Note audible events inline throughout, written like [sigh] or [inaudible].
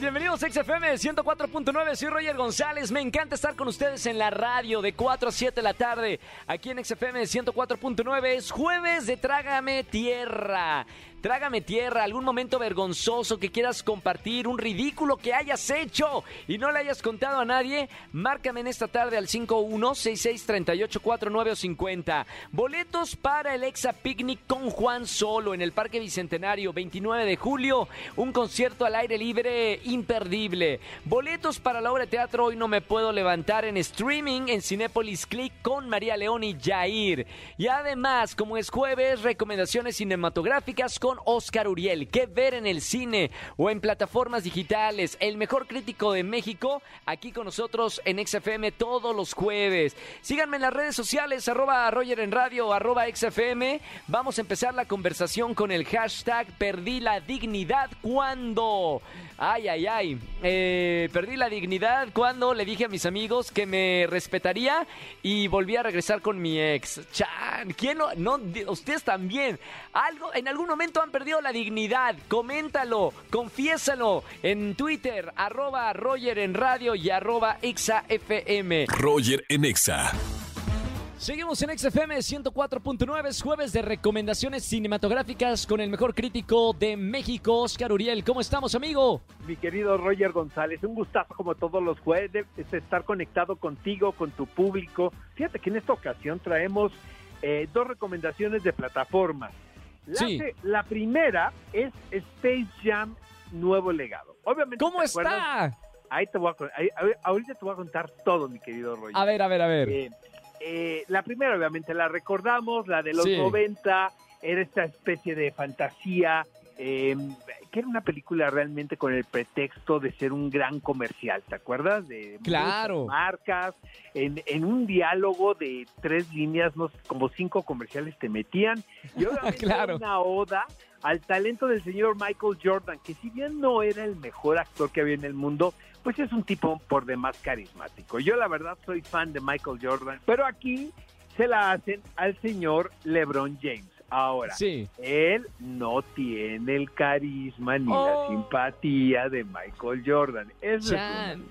Bienvenidos a XFM 104.9, soy Roger González, me encanta estar con ustedes en la radio de 4 a 7 de la tarde, aquí en XFM 104.9, es jueves de Trágame Tierra. Trágame tierra, algún momento vergonzoso que quieras compartir, un ridículo que hayas hecho y no le hayas contado a nadie, márcame en esta tarde al 51663849 o 50. Boletos para el Exa Picnic con Juan Solo en el Parque Bicentenario, 29 de julio, un concierto al aire libre imperdible. Boletos para la obra de teatro Hoy no me puedo levantar en streaming en Cinépolis Click con María León y Jair. Y además, como es jueves, recomendaciones cinematográficas con Oscar Uriel. ¿Qué ver en el cine o en plataformas digitales? El mejor crítico de México, aquí con nosotros en XFM todos los jueves. Síganme en las redes sociales, arroba Roger en Radio, arroba XFM. Vamos a empezar la conversación con el hashtag Perdí la dignidad cuando. Ay, ay, ay. Eh, perdí la dignidad cuando le dije a mis amigos que me respetaría y volví a regresar con mi ex. Chan, ¿quién no? ustedes también. Algo, en algún momento han perdido la dignidad. Coméntalo, confiésalo en Twitter, arroba Roger en radio y arroba FM. Roger en Exa. Seguimos en XFM 104.9, es jueves de recomendaciones cinematográficas con el mejor crítico de México, Oscar Uriel. ¿Cómo estamos, amigo? Mi querido Roger González, un gustazo como todos los jueves estar conectado contigo, con tu público. Fíjate que en esta ocasión traemos eh, dos recomendaciones de plataformas. La, Sí. la primera es Space Jam Nuevo Legado. Obviamente, ¿Cómo está? Ahí te voy a, ahí- ahorita te voy a contar todo, mi querido Roger. A ver, a ver, a ver. Eh, eh, la primera, obviamente, la recordamos, la de los Sí. 90, era esta especie de fantasía, eh, que era una película realmente con el pretexto de ser un gran comercial, ¿te acuerdas? De Claro. marcas, en, en un diálogo de tres líneas, no sé, como cinco comerciales te metían, y [laughs] obviamente Claro. una oda al talento del señor Michael Jordan, que si bien no era el mejor actor que había en el mundo, pues es un tipo por demás carismático. Yo la verdad soy fan de Michael Jordan, pero aquí se la hacen al señor LeBron James. Ahora, Sí. él no tiene el carisma ni Oh. la simpatía de Michael Jordan. Eso es Chan.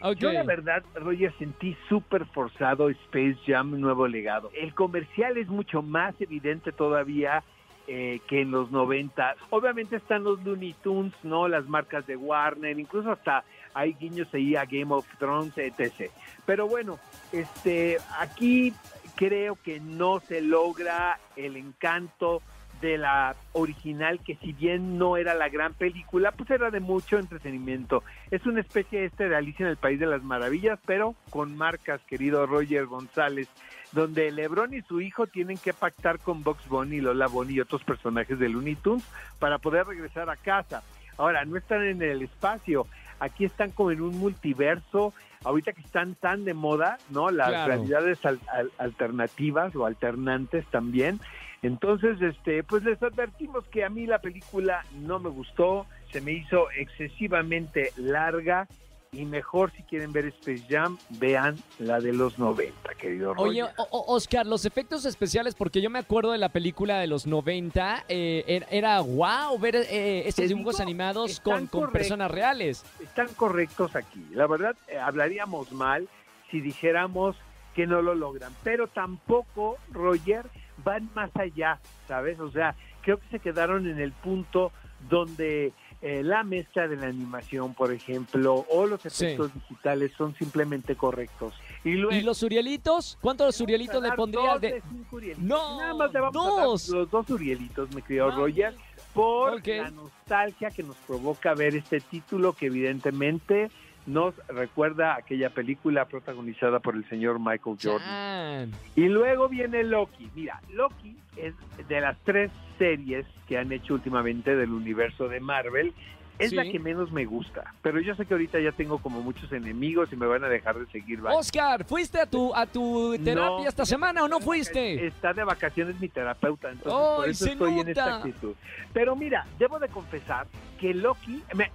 una- Ok. yo la verdad, Roger, sentí súper forzado Space Jam Nuevo Legado. El comercial es mucho más evidente todavía eh, que en los 90. Obviamente están los Looney Tunes, ¿no? Las marcas de Warner, incluso hasta hay guiños ahí a Game of Thrones, etc. Pero bueno, este, aquí creo que no se logra el encanto de la original, que si bien no era la gran película, pues era de mucho entretenimiento. Es una especie este de Alicia en el País de las Maravillas, pero con marcas, querido Roger González, donde Lebron y su hijo tienen que pactar con Box Bunny, Lola Bunny y otros personajes de Looney Tunes para poder regresar a casa. Ahora, no están en el espacio, aquí están como en un multiverso, ahorita que están tan de moda, ¿no? Las Claro. realidades al- al- alternativas o alternantes también. Entonces, este, pues les advertimos que a mí la película no me gustó, se me hizo excesivamente larga y mejor si quieren ver Space Jam, vean la de los 90, querido Oye, Roger. o- o- Oscar, los efectos especiales, porque yo me acuerdo de la película de los 90, eh, era, era wow ver eh, estos dibujos digo, animados con, con personas reales. están correctos aquí. La verdad, eh, hablaríamos mal si dijéramos que no lo logran, pero tampoco, Roger, van más allá, ¿sabes? O sea, creo que se quedaron en el punto donde eh, la mezcla de la animación, por ejemplo, o los Sí. efectos digitales son simplemente correctos. Y luego... ¿Y los Urielitos? ¿Cuántos Urielitos le pondrías de...? de cinco Urielitos. No, Nada más le vamos a dar los dos Urielitos, mi querido No. Roger, por la nostalgia que nos provoca ver este título que evidentemente nos recuerda aquella película protagonizada por el señor Michael Jordan. Chan. Y luego viene Loki. Mira, Loki es de las tres series que han hecho últimamente del universo de Marvel. Es la que menos me gusta. Pero yo sé que ahorita ya tengo como muchos enemigos y me van a dejar de seguir. Oscar, ¿fuiste a tu, a tu terapia No. esta semana o no fuiste? Está de vacaciones mi terapeuta, entonces ¡Ay, por eso estoy en esta actitud. Pero mira, debo de confesar que Loki, me,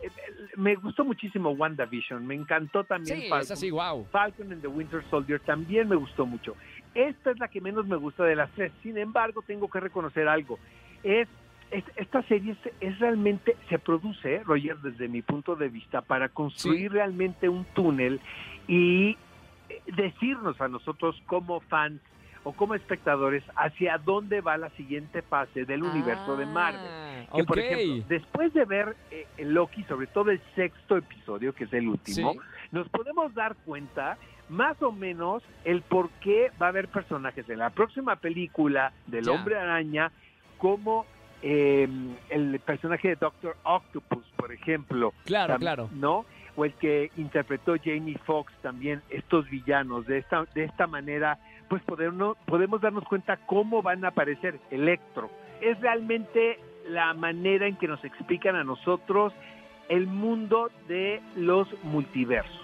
me gustó muchísimo WandaVision, me encantó también Sí, Falcon. así, wow. Falcon and the Winter Soldier también me gustó mucho. Esta es la que menos me gusta de las tres. Sin embargo, tengo que reconocer algo. Es- esta serie es, es realmente, se produce, Roger, desde mi punto de vista, para construir Sí. realmente un túnel y eh, decirnos a nosotros como fans o como espectadores hacia dónde va la siguiente fase del universo de Marvel. Ah, Que, por ejemplo, después de ver eh, Loki, sobre todo el sexto episodio, que es el último, Sí. nos podemos dar cuenta más o menos el por qué va a haber personajes en la próxima película del. Hombre Araña, como eh, el personaje de Doctor Octopus, por ejemplo. Claro, claro. ¿No? O el que interpretó Jamie Foxx también, estos villanos. De esta, de esta manera, pues podemos, podemos darnos cuenta cómo van a aparecer Electro. Es realmente la manera en que nos explican a nosotros el mundo de los multiversos,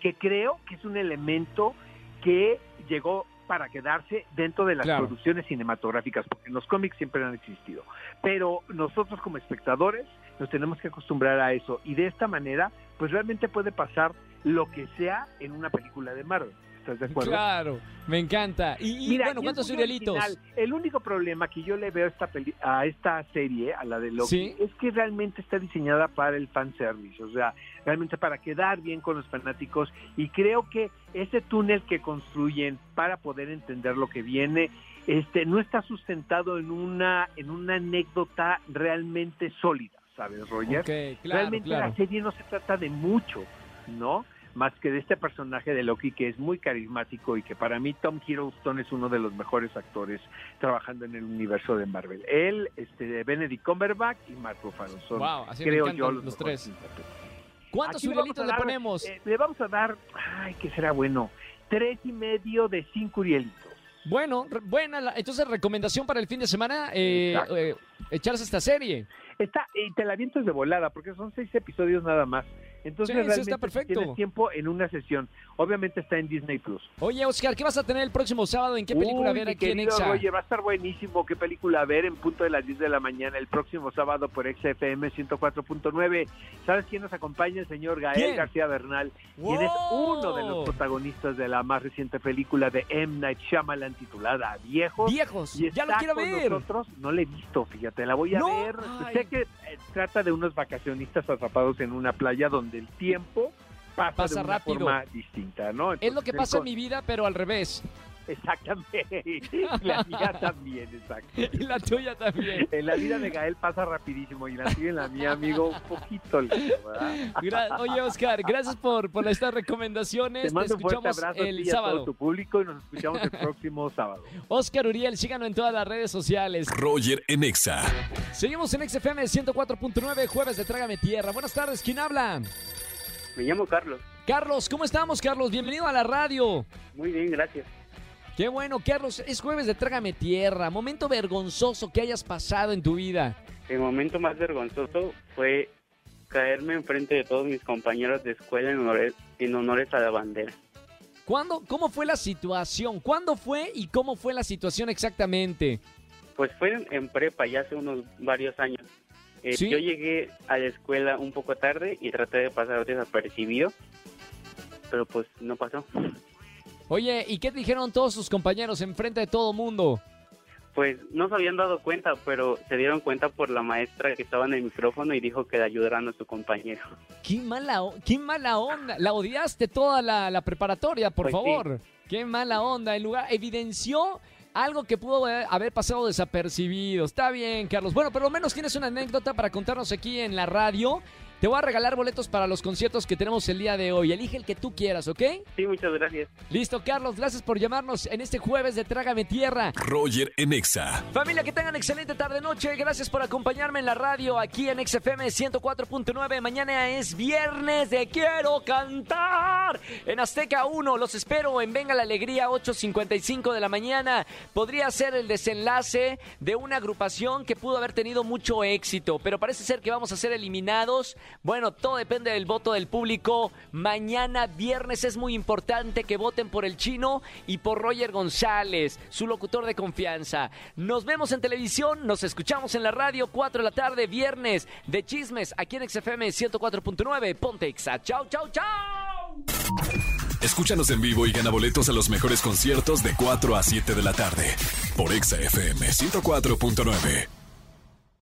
que creo que es un elemento que llegó para quedarse dentro de las Claro. producciones cinematográficas, porque los cómics siempre han existido. Pero nosotros como espectadores nos tenemos que acostumbrar a eso y de esta manera, pues realmente puede pasar lo que sea en una película de Marvel. ¿Estás de acuerdo? Claro, me encanta. Y, y, Mira, bueno, ¿cuántos original. El único problema que yo le veo a esta, peli- a esta serie, a la de Loki, Sí. es que realmente está diseñada para el fanservice, o sea, realmente para quedar bien con los fanáticos y creo que ese túnel que construyen para poder entender lo que viene este no está sustentado en una en una anécdota realmente sólida, ¿sabes, Roger? Claro, realmente claro. la serie no se trata de mucho, ¿no? Más que de este personaje de Loki que es muy carismático y que para mí Tom Hiddleston es uno de los mejores actores trabajando en el universo de Marvel. Él, este, Benedict Cumberbatch y Mark Ruffalo son, Wow, así creo yo, los, los, tres. ¿Cuántos Urielitos le ponemos? eh, le vamos a dar, ay, que será bueno, tres y medio de cinco Urielitos. Bueno, re- buena. la- entonces, recomendación para el fin de semana, eh, eh, echarse esta serie. Está, y te la avientas de volada, porque son seis episodios nada más. Entonces Sí, realmente está perfecto. tienes tiempo en una sesión. Obviamente está en Disney Plus. Oye, Oscar, ¿qué vas a tener el próximo sábado? ¿En qué película Uy, ver aquí en Exa? Roger, va a estar buenísimo. ¿Qué película ver en punto de las 10 de la mañana el próximo sábado por XFM 104.9? ¿Sabes quién nos acompaña? El señor Gael ¿Quién? García Bernal. Quien es uno de los protagonistas de la más reciente película de M. Night Shyamalan titulada Viejos. Viejos, Y ya lo quiero con ver. nosotros, no la he visto, fíjate, la voy a No, ver. ay. Sé que eh, trata de unos vacacionistas atrapados en una playa donde el tiempo pasa, Pasa de una rápido. forma distinta, ¿no? Es lo que pasa en mi vida, pero al revés. Exactamente. Y [laughs] la mía también, exacto. [laughs] Y la tuya también. En la vida de Gael pasa rapidísimo y la tuya en la mía, amigo, un poquito ¿verdad? Gra- Oye, Oscar, gracias por, por estas recomendaciones. Te mando un fuerte escuchamos abrazo a el ti y a todo sábado. tu público y nos escuchamos el próximo sábado. Oscar Uriel, síganos en todas las redes sociales. Roger en Exa. Seguimos en XFM 104.9, jueves de Trágame Tierra. Buenas tardes, ¿quién habla? Me llamo Carlos. Carlos, ¿cómo estamos, Carlos? Bienvenido a la radio. Muy bien, gracias. Qué bueno, Carlos, es jueves de Trágame Tierra. Momento vergonzoso que hayas pasado en tu vida. El momento más vergonzoso fue caerme enfrente de todos mis compañeros de escuela en honores, en honores a la bandera. ¿Cuándo, ¿Cómo fue la situación? ¿Cuándo fue y cómo fue la situación exactamente? Pues fue en, en prepa ya hace unos varios años. Eh, ¿Sí? Yo llegué a la escuela un poco tarde y traté de pasar desapercibido, pero pues no pasó. Oye, ¿y qué te dijeron todos tus compañeros enfrente de todo mundo? Pues no se habían dado cuenta, pero se dieron cuenta por la maestra que estaba en el micrófono y dijo que le ayudaran a su compañero. ¡Qué mala, qué mala onda! La odiaste toda la, la preparatoria, por Pues sí. favor. ¡Qué mala onda! En lugar, evidenció algo que pudo haber- haber pasado desapercibido. Está bien, Carlos. Bueno, por lo menos tienes una anécdota para contarnos aquí en la radio. Te voy a regalar boletos para los conciertos que tenemos el día de hoy. Elige el que tú quieras, ¿ok? Sí, muchas gracias. Listo, Carlos. Gracias por llamarnos en este jueves de Trágame Tierra. Roger en Exa. Familia, que tengan excelente tarde-noche. Gracias por acompañarme en la radio aquí en XFM 104.9. Mañana es viernes de Quiero Cantar. En Azteca 1, los espero en Venga la Alegría, 8.55 de la mañana. Podría ser el desenlace de una agrupación que pudo haber tenido mucho éxito, pero parece ser que vamos a ser eliminados Bueno, todo depende del voto del público. Mañana viernes es muy importante que voten por el chino y por Roger González, su locutor de confianza. Nos vemos en televisión, nos escuchamos en la radio, 4 de la tarde, viernes de chismes, aquí en XFM 104.9, Pontexa. Chau, chau, chau. Escúchanos en vivo y gana boletos a los mejores conciertos de 4 a 7 de la tarde por XFM 104.9.